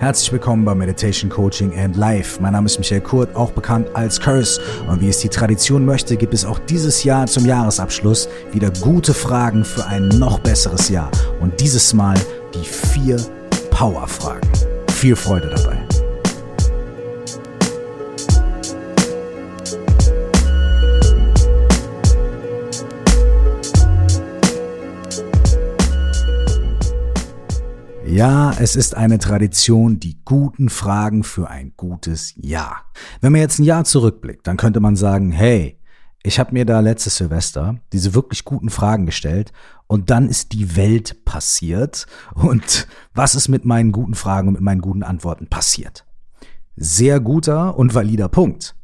Herzlich willkommen bei Meditation Coaching and Life. Mein Name ist Michael Kurt, auch bekannt als Curse. Und wie es die Tradition möchte, gibt es auch dieses Jahr zum Jahresabschluss wieder gute Fragen für ein noch besseres Jahr. Und dieses Mal die vier Power-Fragen. Viel Freude dabei. Ja, es ist eine Tradition, die guten Fragen für ein gutes Jahr. Wenn man jetzt ein Jahr zurückblickt, dann könnte man sagen, hey, ich habe mir da letztes Silvester diese wirklich guten Fragen gestellt und dann ist die Welt passiert und was ist mit meinen guten Fragen und mit meinen guten Antworten passiert? Sehr guter und valider Punkt.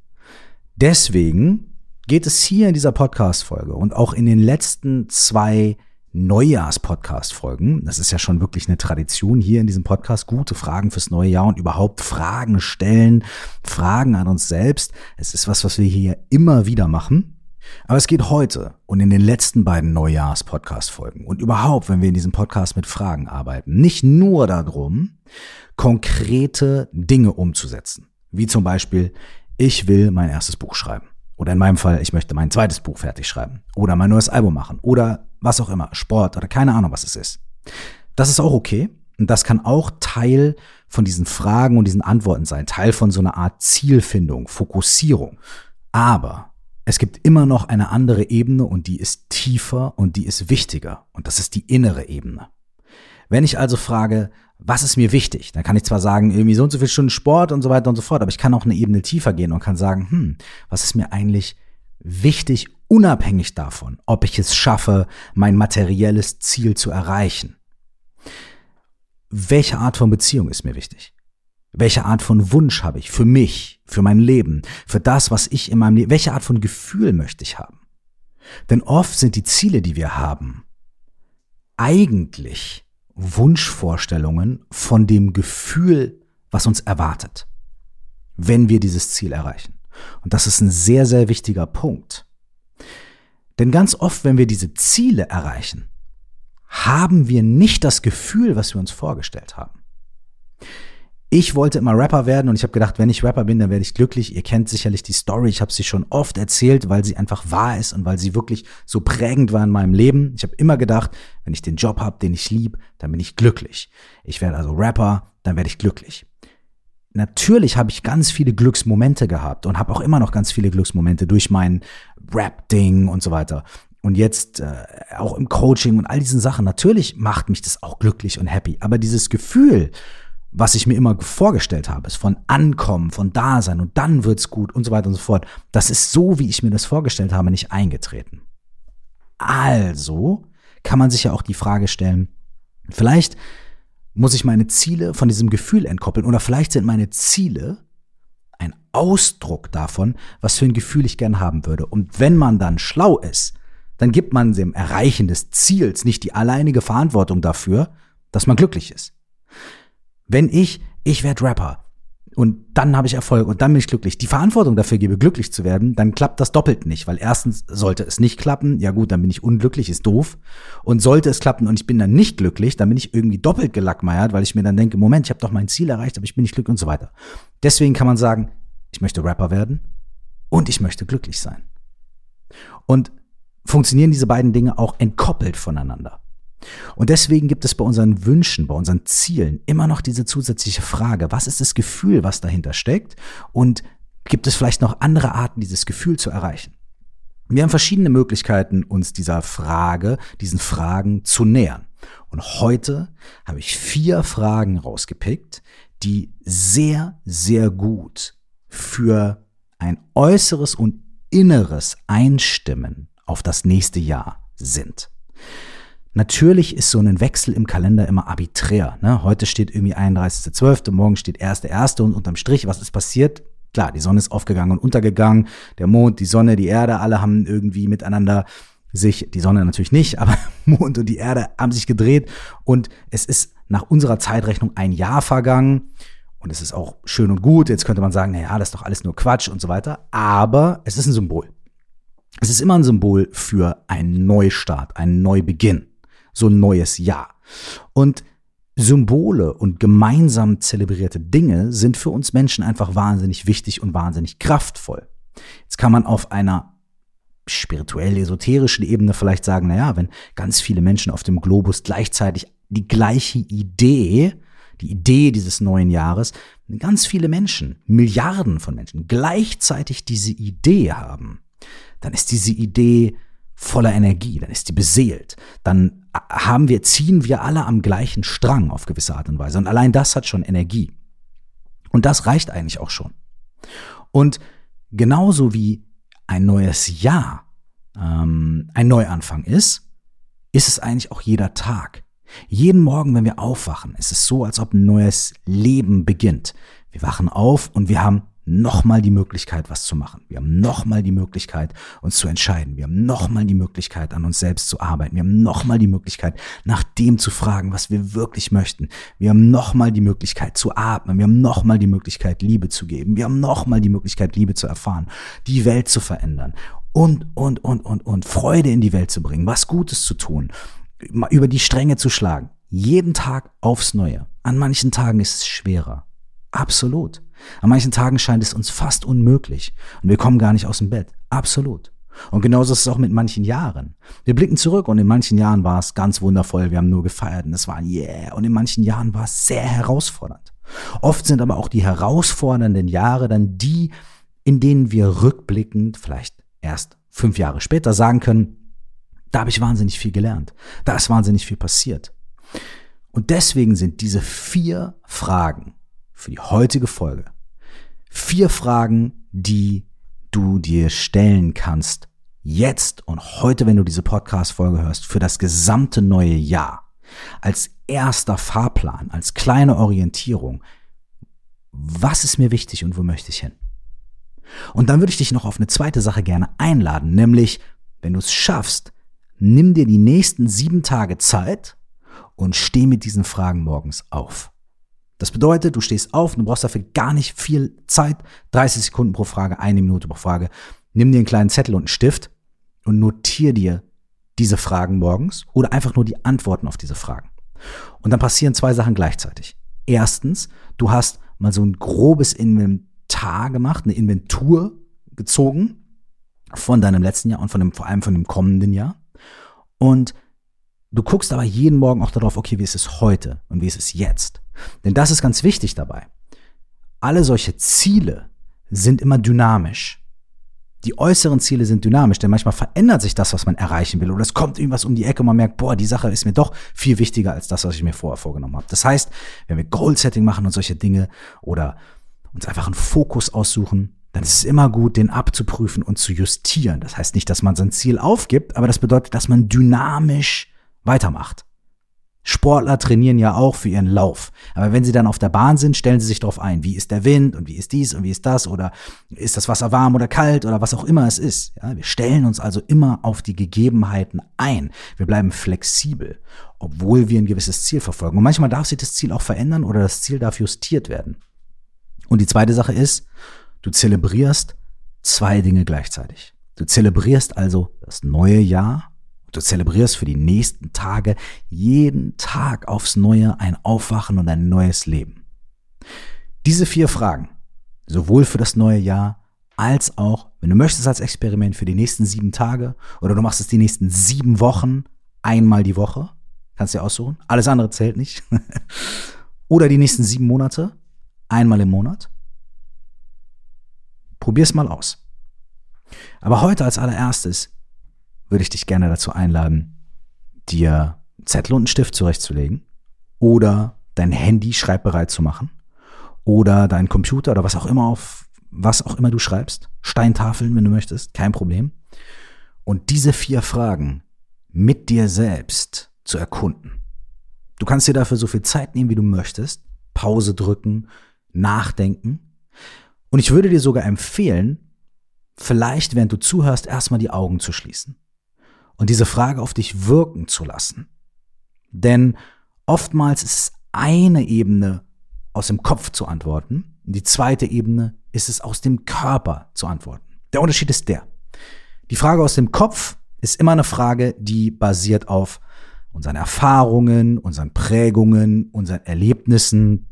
Deswegen geht es hier in dieser Podcast-Folge und auch in den letzten zwei Neujahrs-Podcast-Folgen. Das ist ja schon wirklich eine Tradition hier in diesem Podcast. Gute Fragen fürs neue Jahr und überhaupt Fragen stellen, Fragen an uns selbst. Es ist was, was wir hier immer wieder machen. Aber es geht heute und in den letzten beiden Neujahrs-Podcast-Folgen und überhaupt, wenn wir in diesem Podcast mit Fragen arbeiten, nicht nur darum, konkrete Dinge umzusetzen. Wie zum Beispiel, ich will mein erstes Buch schreiben. Oder in meinem Fall, ich möchte mein zweites Buch fertig schreiben. Oder mein neues Album machen. Oder was auch immer. Sport oder keine Ahnung, was es ist. Das ist auch okay. Und das kann auch Teil von diesen Fragen und diesen Antworten sein. Teil von so einer Art Zielfindung, Fokussierung. Aber es gibt immer noch eine andere Ebene und die ist tiefer und die ist wichtiger. Und das ist die innere Ebene. Wenn ich also frage, was ist mir wichtig? Dann kann ich zwar sagen, irgendwie so und so viele Stunden Sport und so weiter und so fort, aber ich kann auch eine Ebene tiefer gehen und kann sagen, hm, was ist mir eigentlich wichtig, unabhängig davon, ob ich es schaffe, mein materielles Ziel zu erreichen? Welche Art von Beziehung ist mir wichtig? Welche Art von Wunsch habe ich für mich, für mein Leben, für das, was ich in meinem Leben, welche Art von Gefühl möchte ich haben? Denn oft sind die Ziele, die wir haben, eigentlich Wunschvorstellungen von dem Gefühl, was uns erwartet, wenn wir dieses Ziel erreichen. Und das ist ein sehr, sehr wichtiger Punkt. Denn ganz oft, wenn wir diese Ziele erreichen, haben wir nicht das Gefühl, was wir uns vorgestellt haben. Ich wollte immer Rapper werden und ich habe gedacht, wenn ich Rapper bin, dann werde ich glücklich. Ihr kennt sicherlich die Story, ich habe sie schon oft erzählt, weil sie einfach wahr ist und weil sie wirklich so prägend war in meinem Leben. Ich habe immer gedacht, wenn ich den Job habe, den ich lieb, dann bin ich glücklich. Ich werde also Rapper, dann werde ich glücklich. Natürlich habe ich ganz viele Glücksmomente gehabt und habe auch immer noch ganz viele Glücksmomente durch mein Rap-Ding und so weiter. Und jetzt äh, auch im Coaching und all diesen Sachen. Natürlich macht mich das auch glücklich und happy. Aber dieses Gefühl, was ich mir immer vorgestellt habe, ist von Ankommen, von Dasein und dann wird's gut und so weiter und so fort. Das ist so, wie ich mir das vorgestellt habe, nicht eingetreten. Also kann man sich ja auch die Frage stellen, vielleicht muss ich meine Ziele von diesem Gefühl entkoppeln oder vielleicht sind meine Ziele ein Ausdruck davon, was für ein Gefühl ich gern haben würde. Und wenn man dann schlau ist, dann gibt man dem Erreichen des Ziels nicht die alleinige Verantwortung dafür, dass man glücklich ist. Wenn ich, ich werde Rapper und dann habe ich Erfolg und dann bin ich glücklich, die Verantwortung dafür gebe, glücklich zu werden, dann klappt das doppelt nicht, weil erstens sollte es nicht klappen, ja gut, dann bin ich unglücklich, ist doof. Und sollte es klappen und ich bin dann nicht glücklich, dann bin ich irgendwie doppelt gelackmeiert, weil ich mir dann denke, Moment, ich habe doch mein Ziel erreicht, aber ich bin nicht glücklich und so weiter. Deswegen kann man sagen, ich möchte Rapper werden und ich möchte glücklich sein. Und funktionieren diese beiden Dinge auch entkoppelt voneinander. Und deswegen gibt es bei unseren Wünschen, bei unseren Zielen immer noch diese zusätzliche Frage, was ist das Gefühl, was dahinter steckt? Und gibt es vielleicht noch andere Arten, dieses Gefühl zu erreichen? Wir haben verschiedene Möglichkeiten, uns dieser Frage, diesen Fragen zu nähern. Und heute habe ich vier Fragen rausgepickt, die sehr, sehr gut für ein äußeres und inneres Einstimmen auf das nächste Jahr sind. Natürlich ist so ein Wechsel im Kalender immer arbiträr. Ne? Heute steht irgendwie 31.12., morgen steht 1.1. und unterm Strich, was ist passiert? Klar, die Sonne ist aufgegangen und untergegangen, der Mond, die Sonne, die Erde, alle haben irgendwie miteinander sich, die Sonne natürlich nicht, aber Mond und die Erde haben sich gedreht und es ist nach unserer Zeitrechnung ein Jahr vergangen und es ist auch schön und gut. Jetzt könnte man sagen, na ja, das ist doch alles nur Quatsch und so weiter, aber es ist ein Symbol. Es ist immer ein Symbol für einen Neustart, einen Neubeginn so ein neues Jahr. Und Symbole und gemeinsam zelebrierte Dinge sind für uns Menschen einfach wahnsinnig wichtig und wahnsinnig kraftvoll. Jetzt kann man auf einer spirituell-esoterischen Ebene vielleicht sagen, naja, wenn ganz viele Menschen auf dem Globus gleichzeitig die gleiche Idee, die Idee dieses neuen Jahres, ganz viele Menschen, Milliarden von Menschen gleichzeitig diese Idee haben, dann ist diese Idee voller Energie, dann ist die beseelt, dann haben wir, ziehen wir alle am gleichen Strang auf gewisse Art und Weise. Und allein das hat schon Energie. Und das reicht eigentlich auch schon. Und genauso wie ein neues Jahr ähm, ein Neuanfang ist, ist es eigentlich auch jeder Tag. Jeden Morgen, wenn wir aufwachen, ist es so, als ob ein neues Leben beginnt. Wir wachen auf und wir haben nochmal die Möglichkeit, was zu machen. Wir haben nochmal die Möglichkeit, uns zu entscheiden. Wir haben nochmal die Möglichkeit, an uns selbst zu arbeiten. Wir haben nochmal die Möglichkeit, nach dem zu fragen, was wir wirklich möchten. Wir haben nochmal die Möglichkeit zu atmen. Wir haben nochmal die Möglichkeit, Liebe zu geben. Wir haben nochmal die Möglichkeit, Liebe zu erfahren, die Welt zu verändern und, und, und, und, und Freude in die Welt zu bringen, was Gutes zu tun, über die Stränge zu schlagen. Jeden Tag aufs Neue. An manchen Tagen ist es schwerer. Absolut. An manchen Tagen scheint es uns fast unmöglich und wir kommen gar nicht aus dem Bett. Absolut. Und genauso ist es auch mit manchen Jahren. Wir blicken zurück und in manchen Jahren war es ganz wundervoll, wir haben nur gefeiert und es war yeah. Und in manchen Jahren war es sehr herausfordernd. Oft sind aber auch die herausfordernden Jahre dann die, in denen wir rückblickend, vielleicht erst fünf Jahre später, sagen können, da habe ich wahnsinnig viel gelernt. Da ist wahnsinnig viel passiert. Und deswegen sind diese vier Fragen für die heutige Folge vier Fragen, die du dir stellen kannst, jetzt und heute, wenn du diese Podcast-Folge hörst, für das gesamte neue Jahr. Als erster Fahrplan, als kleine Orientierung. Was ist mir wichtig und wo möchte ich hin? Und dann würde ich dich noch auf eine zweite Sache gerne einladen, nämlich, wenn du es schaffst, nimm dir die nächsten sieben Tage Zeit und steh mit diesen Fragen morgens auf. Das bedeutet, du stehst auf, du brauchst dafür gar nicht viel Zeit, 30 Sekunden pro Frage, eine Minute pro Frage. Nimm dir einen kleinen Zettel und einen Stift und notier dir diese Fragen morgens oder einfach nur die Antworten auf diese Fragen. Und dann passieren zwei Sachen gleichzeitig. Erstens, du hast mal so ein grobes Inventar gemacht, eine Inventur gezogen von deinem letzten Jahr und von dem, vor allem von dem kommenden Jahr. Und Du guckst aber jeden Morgen auch darauf, okay, wie ist es heute und wie ist es jetzt? Denn das ist ganz wichtig dabei. Alle solche Ziele sind immer dynamisch. Die äußeren Ziele sind dynamisch, denn manchmal verändert sich das, was man erreichen will. Oder es kommt irgendwas um die Ecke und man merkt, boah, die Sache ist mir doch viel wichtiger als das, was ich mir vorher vorgenommen habe. Das heißt, wenn wir Goal-Setting machen und solche Dinge oder uns einfach einen Fokus aussuchen, dann ist es immer gut, den abzuprüfen und zu justieren. Das heißt nicht, dass man sein Ziel aufgibt, aber das bedeutet, dass man dynamisch weitermacht. Sportler trainieren ja auch für ihren Lauf. Aber wenn sie dann auf der Bahn sind, stellen sie sich darauf ein. Wie ist der Wind und wie ist dies und wie ist das oder ist das Wasser warm oder kalt oder was auch immer es ist. Ja, wir stellen uns also immer auf die Gegebenheiten ein. Wir bleiben flexibel, obwohl wir ein gewisses Ziel verfolgen. Und manchmal darf sich das Ziel auch verändern oder das Ziel darf justiert werden. Und die zweite Sache ist, du zelebrierst zwei Dinge gleichzeitig. Du zelebrierst also das neue Jahr Du zelebrierst für die nächsten Tage jeden Tag aufs Neue ein Aufwachen und ein neues Leben. Diese vier Fragen, sowohl für das neue Jahr als auch, wenn du möchtest, als Experiment für die nächsten sieben Tage oder du machst es die nächsten sieben Wochen einmal die Woche, kannst du dir aussuchen, alles andere zählt nicht. oder die nächsten sieben Monate einmal im Monat. Probier's mal aus. Aber heute als allererstes würde ich dich gerne dazu einladen, dir Zettel und einen Stift zurechtzulegen oder dein Handy schreibbereit zu machen oder dein Computer oder was auch immer auf was auch immer du schreibst, Steintafeln, wenn du möchtest, kein Problem. Und diese vier Fragen mit dir selbst zu erkunden. Du kannst dir dafür so viel Zeit nehmen, wie du möchtest, Pause drücken, nachdenken. Und ich würde dir sogar empfehlen, vielleicht während du zuhörst, erstmal die Augen zu schließen und diese Frage auf dich wirken zu lassen. Denn oftmals ist es eine Ebene aus dem Kopf zu antworten, die zweite Ebene ist es aus dem Körper zu antworten. Der Unterschied ist der. Die Frage aus dem Kopf ist immer eine Frage, die basiert auf unseren Erfahrungen, unseren Prägungen, unseren Erlebnissen,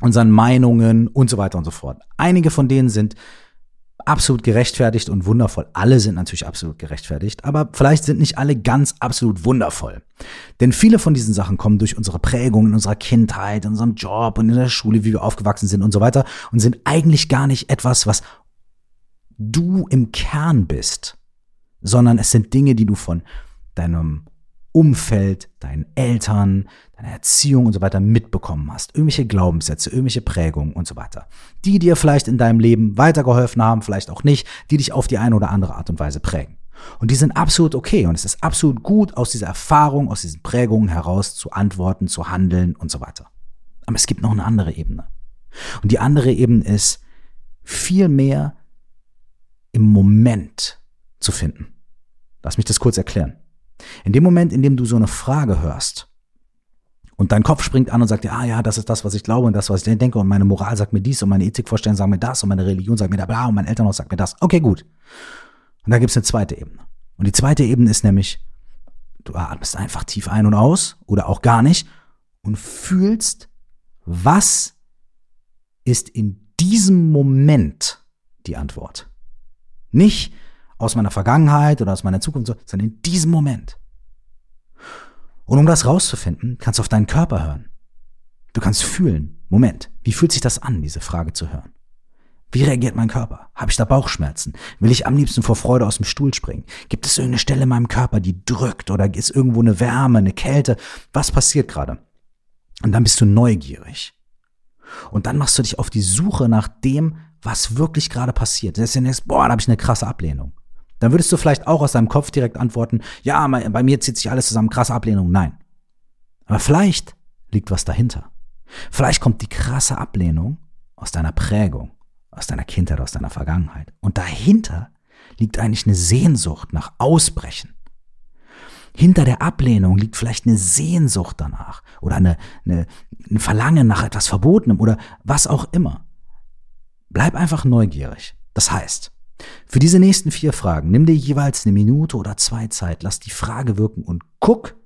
unseren Meinungen und so weiter und so fort. Einige von denen sind absolut gerechtfertigt und wundervoll. Alle sind natürlich absolut gerechtfertigt, aber vielleicht sind nicht alle ganz absolut wundervoll. Denn viele von diesen Sachen kommen durch unsere Prägung in unserer Kindheit, in unserem Job und in der Schule, wie wir aufgewachsen sind und so weiter und sind eigentlich gar nicht etwas, was du im Kern bist, sondern es sind Dinge, die du von deinem Umfeld, deinen Eltern, deiner Erziehung und so weiter mitbekommen hast. Irgendwelche Glaubenssätze, irgendwelche Prägungen und so weiter. Die dir vielleicht in deinem Leben weitergeholfen haben, vielleicht auch nicht, die dich auf die eine oder andere Art und Weise prägen. Und die sind absolut okay und es ist absolut gut, aus dieser Erfahrung, aus diesen Prägungen heraus zu antworten, zu handeln und so weiter. Aber es gibt noch eine andere Ebene. Und die andere Ebene ist, viel mehr im Moment zu finden. Lass mich das kurz erklären. In dem Moment, in dem du so eine Frage hörst und dein Kopf springt an und sagt dir, ah ja, das ist das, was ich glaube und das, was ich denke und meine Moral sagt mir dies und meine Ethikvorstellungen sagen mir das und meine Religion sagt mir da bla und mein Elternhaus sagt mir das. Okay, gut. Und da gibt es eine zweite Ebene. Und die zweite Ebene ist nämlich, du atmest einfach tief ein und aus oder auch gar nicht und fühlst, was ist in diesem Moment die Antwort. Nicht, aus meiner Vergangenheit oder aus meiner Zukunft, sondern in diesem Moment. Und um das rauszufinden, kannst du auf deinen Körper hören. Du kannst fühlen, Moment, wie fühlt sich das an, diese Frage zu hören? Wie reagiert mein Körper? Habe ich da Bauchschmerzen? Will ich am liebsten vor Freude aus dem Stuhl springen? Gibt es irgendeine Stelle in meinem Körper, die drückt oder ist irgendwo eine Wärme, eine Kälte? Was passiert gerade? Und dann bist du neugierig. Und dann machst du dich auf die Suche nach dem, was wirklich gerade passiert. Das ist ja denkst, boah, da habe ich eine krasse Ablehnung. Dann würdest du vielleicht auch aus deinem Kopf direkt antworten, ja, bei mir zieht sich alles zusammen, krasse Ablehnung. Nein. Aber vielleicht liegt was dahinter. Vielleicht kommt die krasse Ablehnung aus deiner Prägung, aus deiner Kindheit, aus deiner Vergangenheit. Und dahinter liegt eigentlich eine Sehnsucht nach Ausbrechen. Hinter der Ablehnung liegt vielleicht eine Sehnsucht danach oder eine, eine, ein Verlangen nach etwas Verbotenem oder was auch immer. Bleib einfach neugierig. Das heißt, für diese nächsten vier Fragen nimm dir jeweils eine Minute oder zwei Zeit, lass die Frage wirken und guck,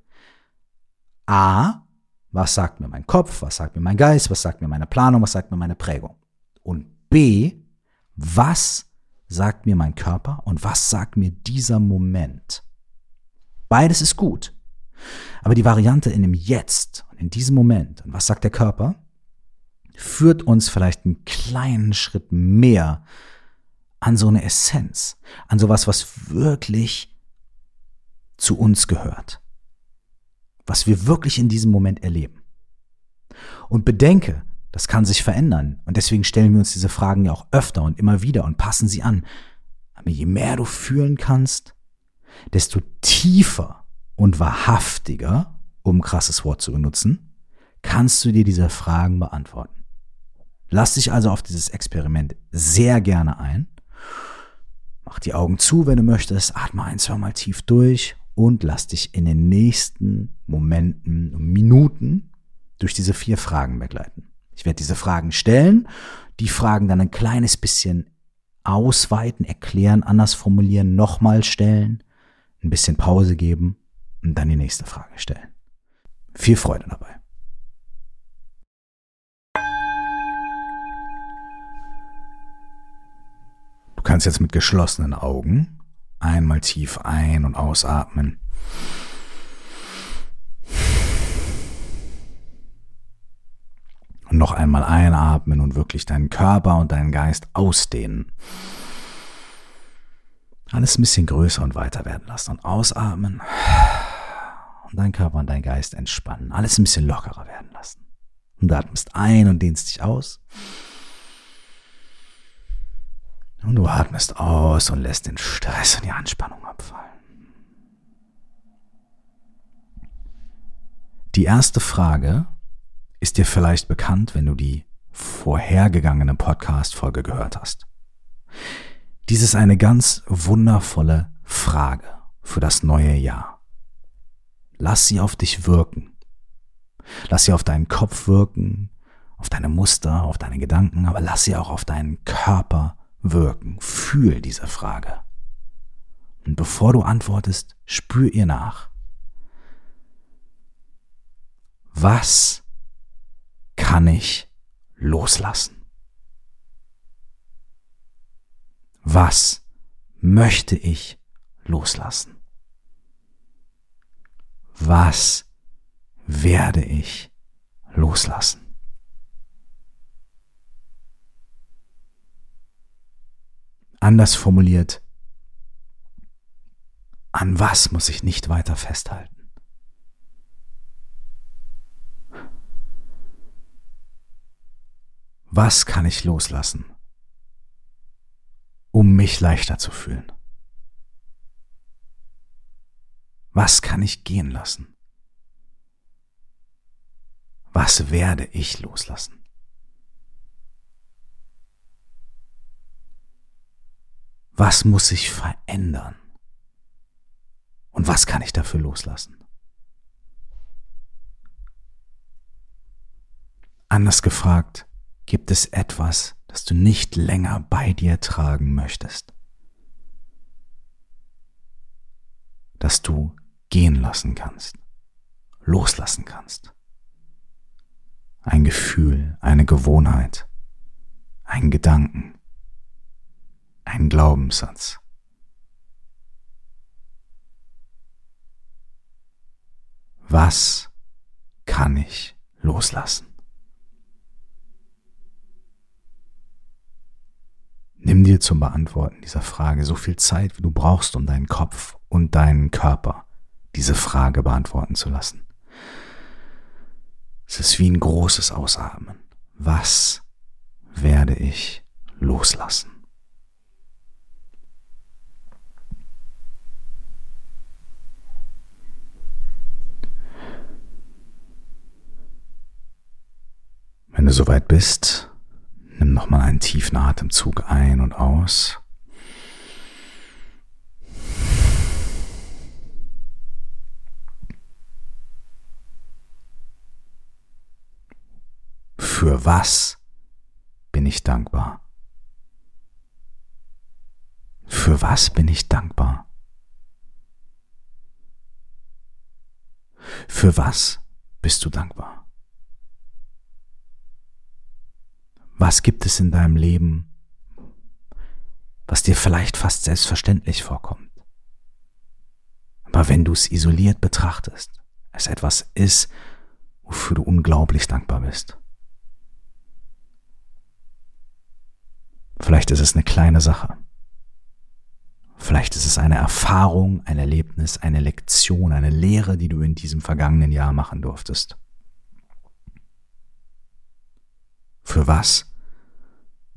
a, was sagt mir mein Kopf, was sagt mir mein Geist, was sagt mir meine Planung, was sagt mir meine Prägung. Und b, was sagt mir mein Körper und was sagt mir dieser Moment. Beides ist gut. Aber die Variante in dem Jetzt und in diesem Moment, und was sagt der Körper, führt uns vielleicht einen kleinen Schritt mehr an so eine Essenz, an sowas, was wirklich zu uns gehört, was wir wirklich in diesem Moment erleben. Und bedenke, das kann sich verändern und deswegen stellen wir uns diese Fragen ja auch öfter und immer wieder und passen sie an. Aber je mehr du fühlen kannst, desto tiefer und wahrhaftiger, um ein krasses Wort zu benutzen, kannst du dir diese Fragen beantworten. Lass dich also auf dieses Experiment sehr gerne ein Mach die Augen zu, wenn du möchtest, atme ein, zwei Mal tief durch und lass dich in den nächsten Momenten, Minuten durch diese vier Fragen begleiten. Ich werde diese Fragen stellen, die Fragen dann ein kleines bisschen ausweiten, erklären, anders formulieren, nochmal stellen, ein bisschen Pause geben und dann die nächste Frage stellen. Viel Freude dabei. Kannst jetzt mit geschlossenen Augen einmal tief ein- und ausatmen. Und noch einmal einatmen und wirklich deinen Körper und deinen Geist ausdehnen. Alles ein bisschen größer und weiter werden lassen und ausatmen. Und dein Körper und dein Geist entspannen. Alles ein bisschen lockerer werden lassen. Und du atmest ein und dehnst dich aus. Und du atmest aus und lässt den Stress und die Anspannung abfallen. Die erste Frage ist dir vielleicht bekannt, wenn du die vorhergegangene Podcast-Folge gehört hast. Dies ist eine ganz wundervolle Frage für das neue Jahr. Lass sie auf dich wirken. Lass sie auf deinen Kopf wirken, auf deine Muster, auf deine Gedanken, aber lass sie auch auf deinen Körper wirken. Fühl diese Frage. Und bevor du antwortest, spür ihr nach. Was kann ich loslassen? Was möchte ich loslassen? Was werde ich loslassen? Anders formuliert, an was muss ich nicht weiter festhalten? Was kann ich loslassen, um mich leichter zu fühlen? Was kann ich gehen lassen? Was werde ich loslassen? Was muss sich verändern? Und was kann ich dafür loslassen? Anders gefragt, gibt es etwas, das du nicht länger bei dir tragen möchtest? Das du gehen lassen kannst, loslassen kannst? Ein Gefühl, eine Gewohnheit, ein Gedanken, ein Glaubenssatz. Was kann ich loslassen? Nimm dir zum Beantworten dieser Frage so viel Zeit, wie du brauchst, um deinen Kopf und deinen Körper diese Frage beantworten zu lassen. Es ist wie ein großes Ausatmen. Was werde ich loslassen? Wenn du soweit bist, nimm nochmal einen tiefen Atemzug ein und aus. Für was bin ich dankbar? Für was bin ich dankbar? Für was bist du dankbar? Was gibt es in deinem Leben, was dir vielleicht fast selbstverständlich vorkommt? Aber wenn du es isoliert betrachtest, es etwas ist, wofür du unglaublich dankbar bist. Vielleicht ist es eine kleine Sache. Vielleicht ist es eine Erfahrung, ein Erlebnis, eine Lektion, eine Lehre, die du in diesem vergangenen Jahr machen durftest. Für was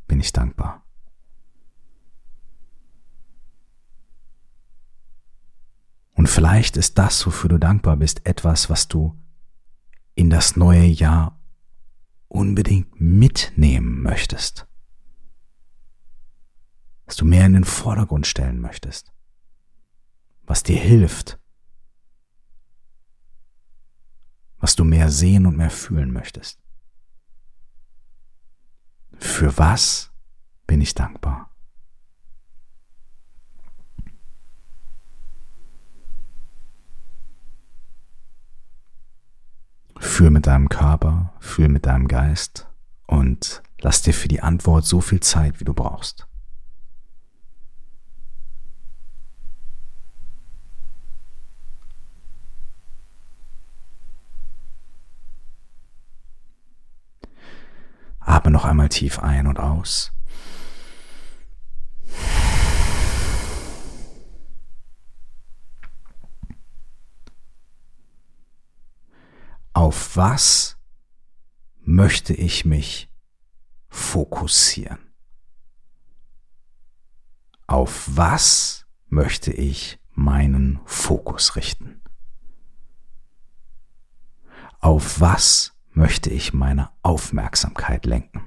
bin ich dankbar? Und vielleicht ist das, wofür du dankbar bist, etwas, was du in das neue Jahr unbedingt mitnehmen möchtest. Was du mehr in den Vordergrund stellen möchtest. Was dir hilft. Was du mehr sehen und mehr fühlen möchtest. Für was bin ich dankbar? Fühl mit deinem Körper, fühl mit deinem Geist und lass dir für die Antwort so viel Zeit, wie du brauchst. Atme noch einmal tief ein und aus. Auf was möchte ich mich fokussieren? Auf was möchte ich meinen Fokus richten? Auf was möchte ich meine Aufmerksamkeit lenken?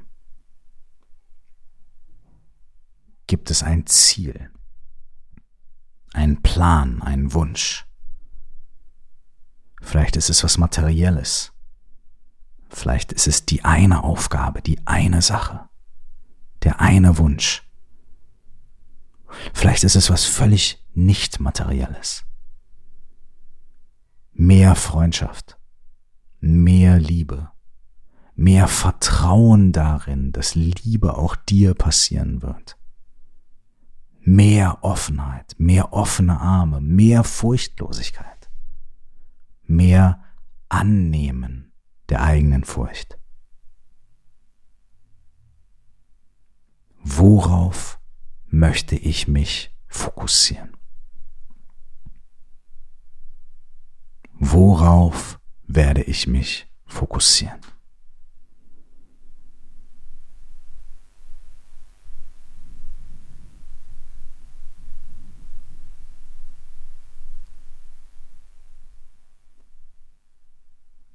Gibt es ein Ziel, einen Plan, einen Wunsch? Vielleicht ist es was Materielles. Vielleicht ist es die eine Aufgabe, die eine Sache, der eine Wunsch. Vielleicht ist es was völlig nicht Materielles. Mehr Freundschaft, mehr Liebe, mehr Vertrauen darin, dass Liebe auch dir passieren wird. Mehr Offenheit, mehr offene Arme, mehr Furchtlosigkeit, mehr Annehmen der eigenen Furcht. Worauf möchte ich mich fokussieren? Worauf werde ich mich fokussieren?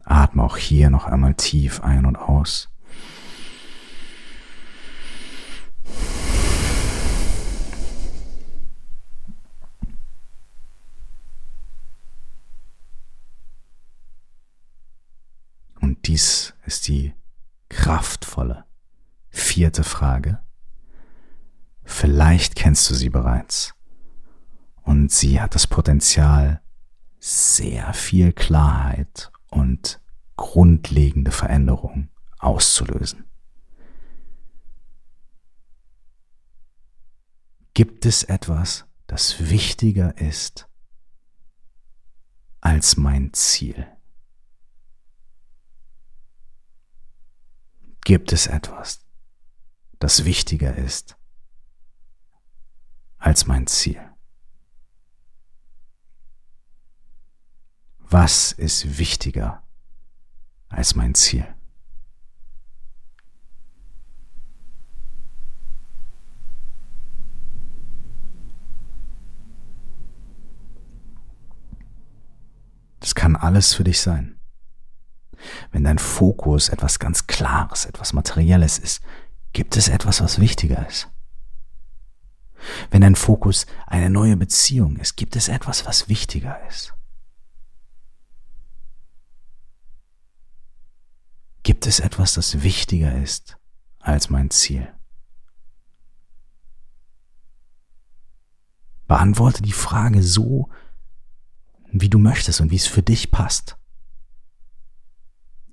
Atme auch hier noch einmal tief ein und aus. Dies ist die kraftvolle vierte Frage. Vielleicht kennst du sie bereits. Und sie hat das Potenzial, sehr viel Klarheit und grundlegende Veränderung auszulösen. Gibt es etwas, das wichtiger ist als mein Ziel? Gibt es etwas, das wichtiger ist als mein Ziel? Was ist wichtiger als mein Ziel? Das kann alles für dich sein. Wenn dein Fokus etwas ganz Klares, etwas Materielles ist, gibt es etwas, was wichtiger ist. Wenn dein Fokus eine neue Beziehung ist, gibt es etwas, was wichtiger ist. Gibt es etwas, das wichtiger ist als mein Ziel? Beantworte die Frage so, wie du möchtest und wie es für dich passt.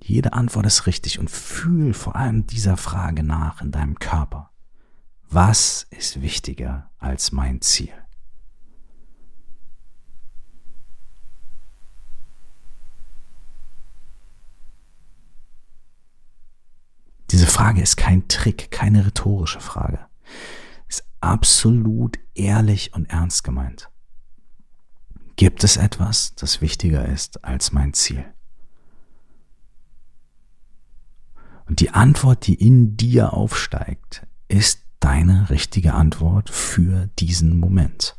Jede Antwort ist richtig und fühl vor allem dieser Frage nach in deinem Körper. Was ist wichtiger als mein Ziel? Diese Frage ist kein Trick, keine rhetorische Frage. Ist absolut ehrlich und ernst gemeint. Gibt es etwas, das wichtiger ist als mein Ziel? Und die Antwort, die in dir aufsteigt, ist deine richtige Antwort für diesen Moment.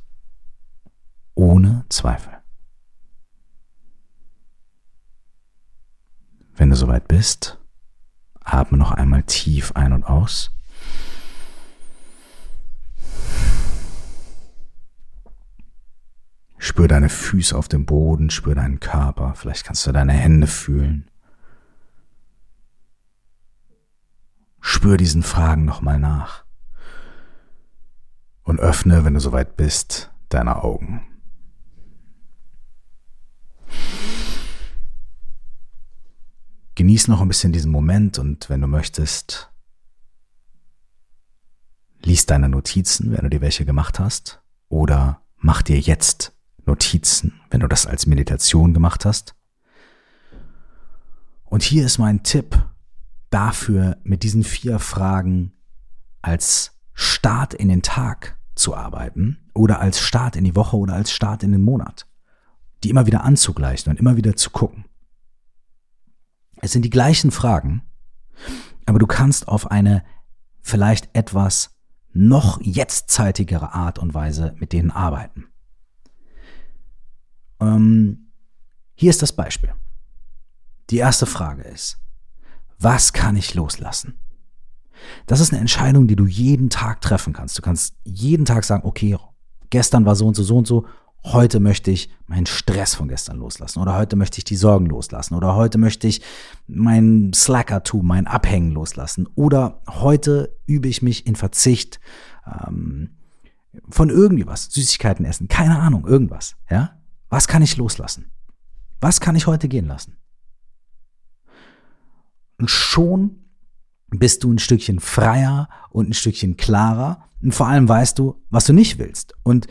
Ohne Zweifel. Wenn du soweit bist, atme noch einmal tief ein und aus. Spür deine Füße auf dem Boden, spür deinen Körper, vielleicht kannst du deine Hände fühlen. Spür diesen Fragen nochmal nach. Und öffne, wenn du soweit bist, deine Augen. Genieß noch ein bisschen diesen Moment und wenn du möchtest, lies deine Notizen, wenn du dir welche gemacht hast, oder mach dir jetzt Notizen, wenn du das als Meditation gemacht hast. Und hier ist mein Tipp, dafür, mit diesen vier Fragen als Start in den Tag zu arbeiten oder als Start in die Woche oder als Start in den Monat. Die immer wieder anzugleichen und immer wieder zu gucken. Es sind die gleichen Fragen, aber du kannst auf eine vielleicht etwas noch jetztzeitigere Art und Weise mit denen arbeiten. Ähm, hier ist das Beispiel. Die erste Frage ist, was kann ich loslassen? Das ist eine Entscheidung, die du jeden Tag treffen kannst. Du kannst jeden Tag sagen, okay, gestern war so und so, so und so, heute möchte ich meinen Stress von gestern loslassen oder heute möchte ich die Sorgen loslassen oder heute möchte ich mein Slackertum, mein Abhängen loslassen oder heute übe ich mich in Verzicht ähm, von irgendwie was, Süßigkeiten essen, keine Ahnung, irgendwas, ja? Was kann ich loslassen? Was kann ich heute gehen lassen? Und schon bist du ein Stückchen freier und ein Stückchen klarer. Und vor allem weißt du, was du nicht willst. Und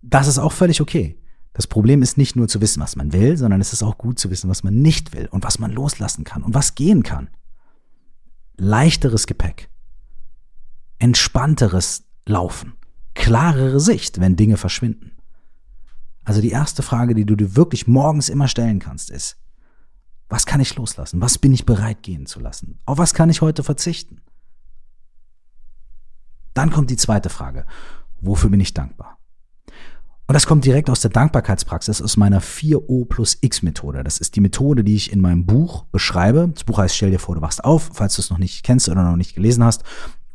das ist auch völlig okay. Das Problem ist nicht nur zu wissen, was man will, sondern es ist auch gut zu wissen, was man nicht will und was man loslassen kann und was gehen kann. Leichteres Gepäck, entspannteres Laufen, klarere Sicht, wenn Dinge verschwinden. Also die erste Frage, die du dir wirklich morgens immer stellen kannst, ist, was kann ich loslassen? Was bin ich bereit gehen zu lassen? Auf was kann ich heute verzichten? Dann kommt die zweite Frage. Wofür bin ich dankbar? Und das kommt direkt aus der Dankbarkeitspraxis, aus meiner 4O plus X Methode. Das ist die Methode, die ich in meinem Buch beschreibe. Das Buch heißt Stell dir vor, du wachst auf, falls du es noch nicht kennst oder noch nicht gelesen hast.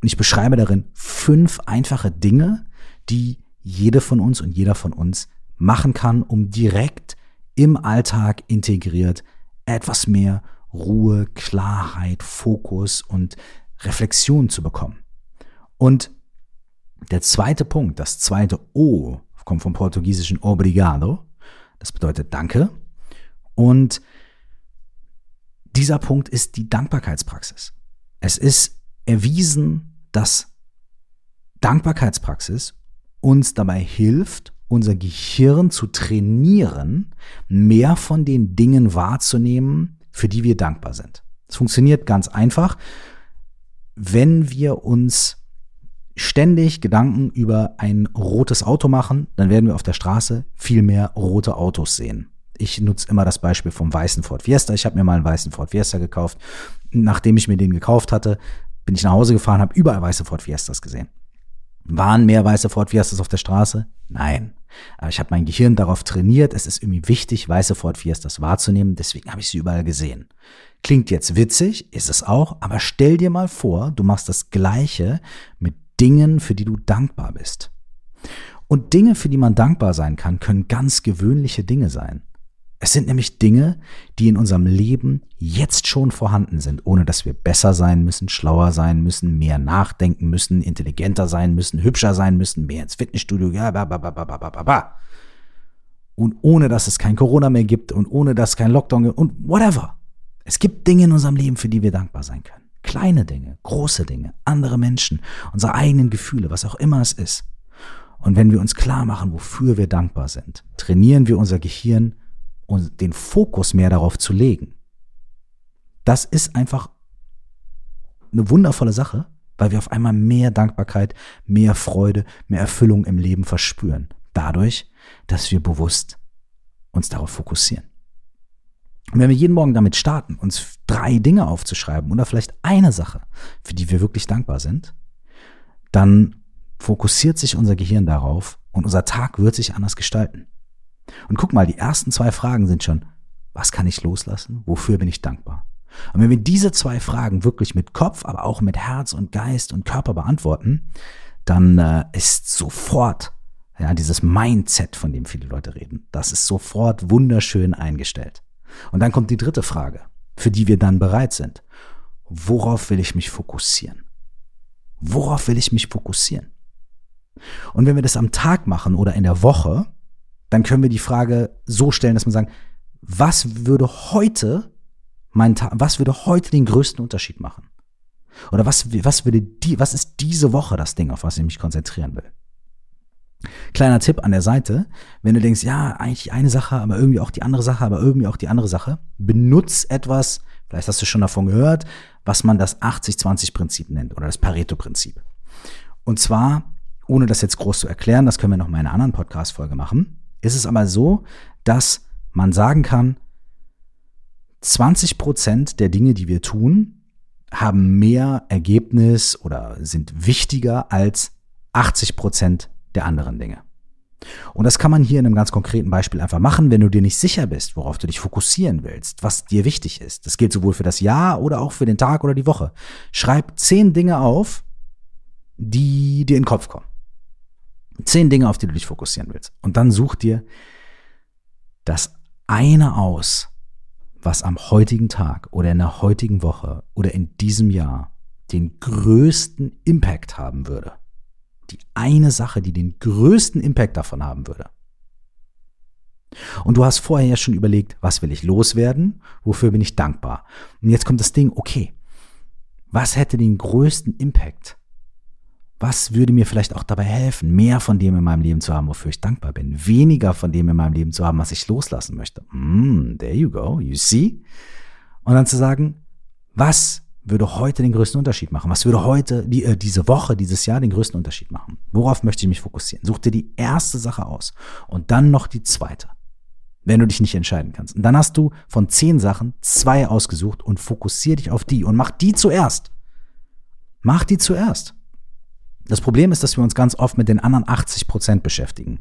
Und ich beschreibe darin fünf einfache Dinge, die jede von uns und jeder von uns machen kann, um direkt im Alltag integriert etwas mehr Ruhe, Klarheit, Fokus und Reflexion zu bekommen. Und der zweite Punkt, das zweite O, kommt vom portugiesischen obrigado, das bedeutet Danke. Und dieser Punkt ist die Dankbarkeitspraxis. Es ist erwiesen, dass Dankbarkeitspraxis uns dabei hilft, unser Gehirn zu trainieren, mehr von den Dingen wahrzunehmen, für die wir dankbar sind. Es funktioniert ganz einfach, wenn wir uns ständig Gedanken über ein rotes Auto machen, dann werden wir auf der Straße viel mehr rote Autos sehen. Ich nutze immer das Beispiel vom weißen Ford Fiesta. Ich habe mir mal einen weißen Ford Fiesta gekauft. Nachdem ich mir den gekauft hatte, bin ich nach Hause gefahren, habe überall weiße Ford Fiestas gesehen. Waren mehr weiße Ford Fiestas auf der Straße? Nein. Aber ich habe mein Gehirn darauf trainiert, es ist irgendwie wichtig, weiße Ford Fiestas wahrzunehmen, deswegen habe ich sie überall gesehen. Klingt jetzt witzig, ist es auch, aber stell dir mal vor, du machst das Gleiche mit Dingen, für die du dankbar bist. Und Dinge, für die man dankbar sein kann, können ganz gewöhnliche Dinge sein. Es sind nämlich Dinge, die in unserem Leben jetzt schon vorhanden sind, ohne dass wir besser sein müssen, schlauer sein müssen, mehr nachdenken müssen, intelligenter sein müssen, hübscher sein müssen, mehr ins Fitnessstudio, ja, ba, ba, ba, ba, ba, ba, ba. Und ohne dass es kein Corona mehr gibt und ohne dass kein Lockdown gibt und whatever. Es gibt Dinge in unserem Leben, für die wir dankbar sein können. Kleine Dinge, große Dinge, andere Menschen, unsere eigenen Gefühle, was auch immer es ist. Und wenn wir uns klar machen, wofür wir dankbar sind, trainieren wir unser Gehirn, und den Fokus mehr darauf zu legen. Das ist einfach eine wundervolle Sache, weil wir auf einmal mehr Dankbarkeit, mehr Freude, mehr Erfüllung im Leben verspüren. Dadurch, dass wir bewusst uns darauf fokussieren. Und wenn wir jeden Morgen damit starten, uns drei Dinge aufzuschreiben oder vielleicht eine Sache, für die wir wirklich dankbar sind, dann fokussiert sich unser Gehirn darauf und unser Tag wird sich anders gestalten. Und guck mal, die ersten zwei Fragen sind schon, was kann ich loslassen? Wofür bin ich dankbar? Und wenn wir diese zwei Fragen wirklich mit Kopf, aber auch mit Herz und Geist und Körper beantworten, dann äh, ist sofort ja, dieses Mindset, von dem viele Leute reden, das ist sofort wunderschön eingestellt. Und dann kommt die dritte Frage, für die wir dann bereit sind. Worauf will ich mich fokussieren? Worauf will ich mich fokussieren? Und wenn wir das am Tag machen oder in der Woche, dann können wir die Frage so stellen, dass wir sagen, was würde heute mein was würde heute den größten Unterschied machen? Oder was, was würde die, was ist diese Woche das Ding, auf was ich mich konzentrieren will? Kleiner Tipp an der Seite, wenn du denkst, ja, eigentlich eine Sache, aber irgendwie auch die andere Sache, aber irgendwie auch die andere Sache, benutz etwas, vielleicht hast du schon davon gehört, was man das 80-20-Prinzip nennt oder das Pareto-Prinzip. Und zwar, ohne das jetzt groß zu erklären, das können wir noch mal in einer anderen Podcast-Folge machen, ist es aber so, dass man sagen kann, 20 Prozent der Dinge, die wir tun, haben mehr Ergebnis oder sind wichtiger als 80 Prozent der anderen Dinge. Und das kann man hier in einem ganz konkreten Beispiel einfach machen, wenn du dir nicht sicher bist, worauf du dich fokussieren willst, was dir wichtig ist. Das gilt sowohl für das Jahr oder auch für den Tag oder die Woche. Schreib zehn Dinge auf, die dir in den Kopf kommen. Zehn Dinge, auf die du dich fokussieren willst. Und dann such dir das eine aus, was am heutigen Tag oder in der heutigen Woche oder in diesem Jahr den größten Impact haben würde die eine Sache, die den größten Impact davon haben würde. Und du hast vorher ja schon überlegt, was will ich loswerden, wofür bin ich dankbar. Und jetzt kommt das Ding, okay, was hätte den größten Impact? Was würde mir vielleicht auch dabei helfen, mehr von dem in meinem Leben zu haben, wofür ich dankbar bin, weniger von dem in meinem Leben zu haben, was ich loslassen möchte? Mm, there you go, you see? Und dann zu sagen, was würde heute den größten Unterschied machen? Was würde heute, die, äh, diese Woche, dieses Jahr den größten Unterschied machen? Worauf möchte ich mich fokussieren? Such dir die erste Sache aus und dann noch die zweite wenn du dich nicht entscheiden kannst. Und dann hast du von zehn Sachen zwei ausgesucht und fokussier dich auf die und mach die zuerst. Mach die zuerst. Das Problem ist, dass wir uns ganz oft mit den anderen 80 Prozent beschäftigen.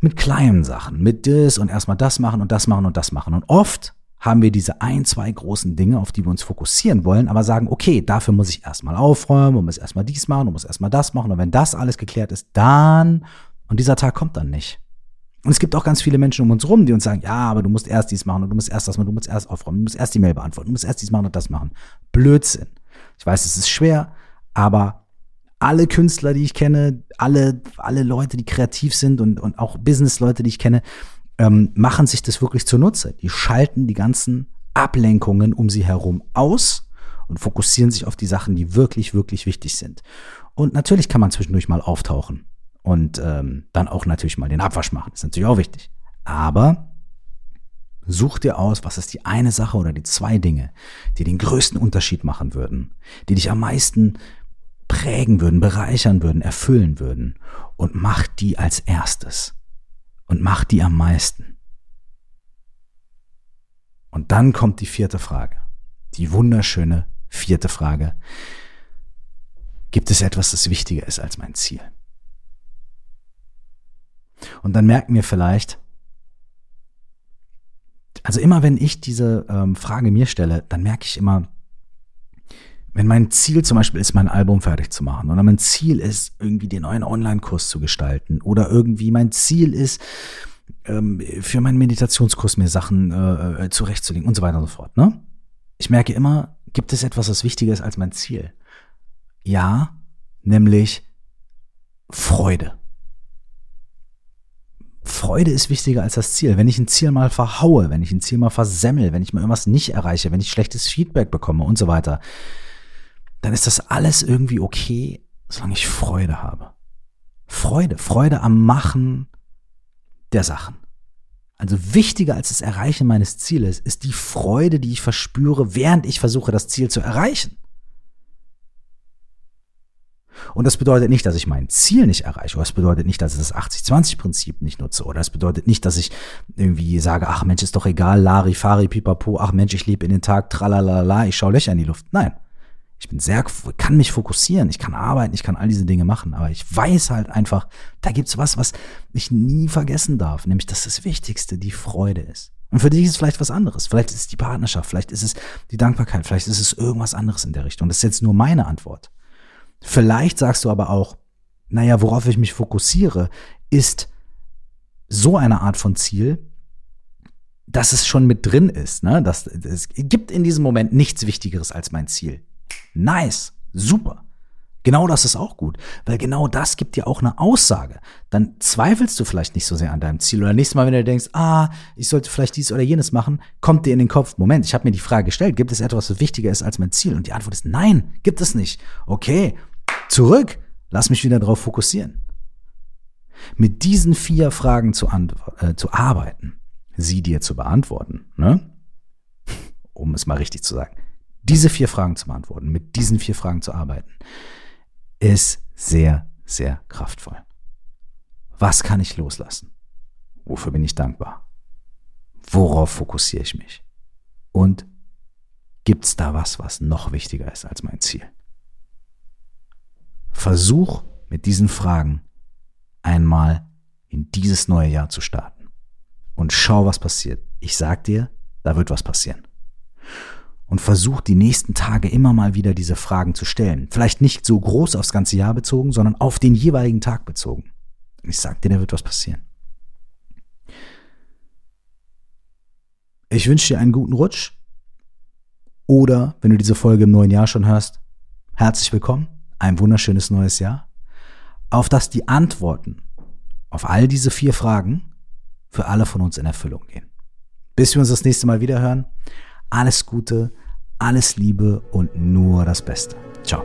Mit kleinen Sachen, mit das und erstmal das machen und das machen und das machen. Und oft haben wir diese ein, zwei großen Dinge, auf die wir uns fokussieren wollen, aber sagen, okay, dafür muss ich erstmal aufräumen und muss erstmal dies machen und muss erstmal das machen. Und wenn das alles geklärt ist, dann, und dieser Tag kommt dann nicht. Und es gibt auch ganz viele Menschen um uns rum, die uns sagen, ja, aber du musst erst dies machen und du musst erst das machen, du musst erst aufräumen, du musst erst die Mail beantworten, du musst erst dies machen und das machen. Blödsinn. Ich weiß, es ist schwer, aber alle Künstler, die ich kenne, alle, alle Leute, die kreativ sind und, und auch Business-Leute, die ich kenne, ähm, machen sich das wirklich zunutze. Die schalten die ganzen Ablenkungen um sie herum aus und fokussieren sich auf die Sachen, die wirklich, wirklich wichtig sind. Und natürlich kann man zwischendurch mal auftauchen und ähm, dann auch natürlich mal den Abwasch machen. ist natürlich auch wichtig. Aber such dir aus, was ist die eine Sache oder die zwei Dinge, die den größten Unterschied machen würden, die dich am meisten prägen würden, bereichern würden, erfüllen würden und mach die als erstes und mach die am meisten. Und dann kommt die vierte Frage, die wunderschöne vierte Frage. Gibt es etwas, das wichtiger ist als mein Ziel? Und dann merken wir vielleicht, also immer wenn ich diese ähm, Frage mir stelle, dann merke ich immer, wenn mein Ziel zum Beispiel ist, mein Album fertig zu machen oder mein Ziel ist, irgendwie den neuen Online-Kurs zu gestalten oder irgendwie mein Ziel ist, ähm, für meinen Meditationskurs mir Sachen äh, äh, zurechtzulegen und so weiter und so fort. Ne? Ich merke immer, gibt es etwas, was wichtiger ist als mein Ziel? Ja, nämlich Freude. Freude ist wichtiger als das Ziel. Wenn ich ein Ziel mal verhaue, wenn ich ein Ziel mal versemmel, wenn ich mal irgendwas nicht erreiche, wenn ich schlechtes Feedback bekomme und so weiter, dann ist das alles irgendwie okay, solange ich Freude habe. Freude, Freude am Machen der Sachen. Also wichtiger als das Erreichen meines Zieles ist die Freude, die ich verspüre, während ich versuche, das Ziel zu erreichen. Und das bedeutet nicht, dass ich mein Ziel nicht erreiche. Oder es bedeutet nicht, dass ich das 80-20-Prinzip nicht nutze. Oder es bedeutet nicht, dass ich irgendwie sage, ach Mensch, ist doch egal, Lari, Fari, Pipapo, ach Mensch, ich lebe in den Tag, tralalala, ich schaue Löcher in die Luft. Nein. Ich bin sehr, kann mich fokussieren, ich kann arbeiten, ich kann all diese Dinge machen, aber ich weiß halt einfach, da gibt's was, was ich nie vergessen darf, nämlich, dass das Wichtigste die Freude ist. Und für dich ist es vielleicht was anderes. Vielleicht ist es die Partnerschaft, vielleicht ist es die Dankbarkeit, vielleicht ist es irgendwas anderes in der Richtung. Das ist jetzt nur meine Antwort. Vielleicht sagst du aber auch, naja, worauf ich mich fokussiere, ist so eine Art von Ziel, dass es schon mit drin ist. Ne? Das, es gibt in diesem Moment nichts Wichtigeres als mein Ziel. Nice, super. Genau das ist auch gut, weil genau das gibt dir auch eine Aussage. Dann zweifelst du vielleicht nicht so sehr an deinem Ziel oder nächstes Mal, wenn du denkst, ah, ich sollte vielleicht dies oder jenes machen, kommt dir in den Kopf, Moment, ich habe mir die Frage gestellt, gibt es etwas, was wichtiger ist als mein Ziel? Und die Antwort ist nein, gibt es nicht. Okay, Zurück, lass mich wieder darauf fokussieren. Mit diesen vier Fragen zu, äh, zu arbeiten, sie dir zu beantworten, ne? um es mal richtig zu sagen, diese vier Fragen zu beantworten, mit diesen vier Fragen zu arbeiten, ist sehr, sehr kraftvoll. Was kann ich loslassen? Wofür bin ich dankbar? Worauf fokussiere ich mich? Und gibt es da was, was noch wichtiger ist als mein Ziel? Versuch mit diesen Fragen einmal in dieses neue Jahr zu starten. Und schau, was passiert. Ich sag dir, da wird was passieren. Und versuch die nächsten Tage immer mal wieder diese Fragen zu stellen. Vielleicht nicht so groß aufs ganze Jahr bezogen, sondern auf den jeweiligen Tag bezogen. Ich sag dir, da wird was passieren. Ich wünsche dir einen guten Rutsch. Oder, wenn du diese Folge im neuen Jahr schon hörst, herzlich willkommen ein wunderschönes neues Jahr, auf das die Antworten auf all diese vier Fragen für alle von uns in Erfüllung gehen. Bis wir uns das nächste Mal wieder hören, alles Gute, alles Liebe und nur das Beste. Ciao.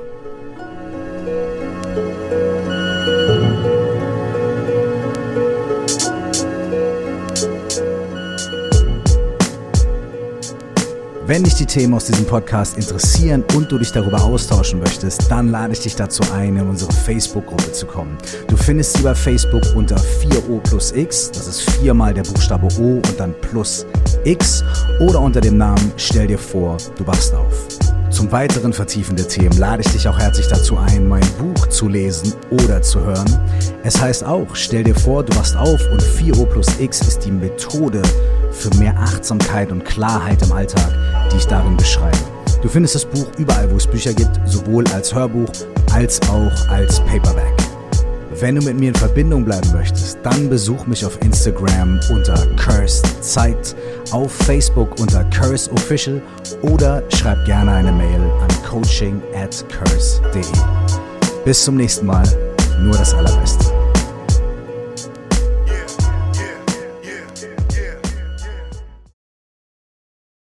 Wenn dich die Themen aus diesem Podcast interessieren und du dich darüber austauschen möchtest, dann lade ich dich dazu ein, in unsere Facebook-Gruppe zu kommen. Du findest sie bei Facebook unter 4O plus X, das ist viermal der Buchstabe O und dann plus X oder unter dem Namen Stell dir vor, du wachst auf. Zum weiteren Vertiefen der Themen lade ich dich auch herzlich dazu ein, mein Buch zu lesen oder zu hören. Es heißt auch, stell dir vor, du wachst auf und 4O plus X ist die Methode für mehr Achtsamkeit und Klarheit im Alltag, die ich darin beschreibe. Du findest das Buch überall, wo es Bücher gibt, sowohl als Hörbuch als auch als Paperback. Wenn du mit mir in Verbindung bleiben möchtest, dann besuch mich auf Instagram unter Cursed Zeit, auf Facebook unter Curse Official oder schreib gerne eine Mail an coaching at curse.de. Bis zum nächsten Mal, nur das Allerbeste.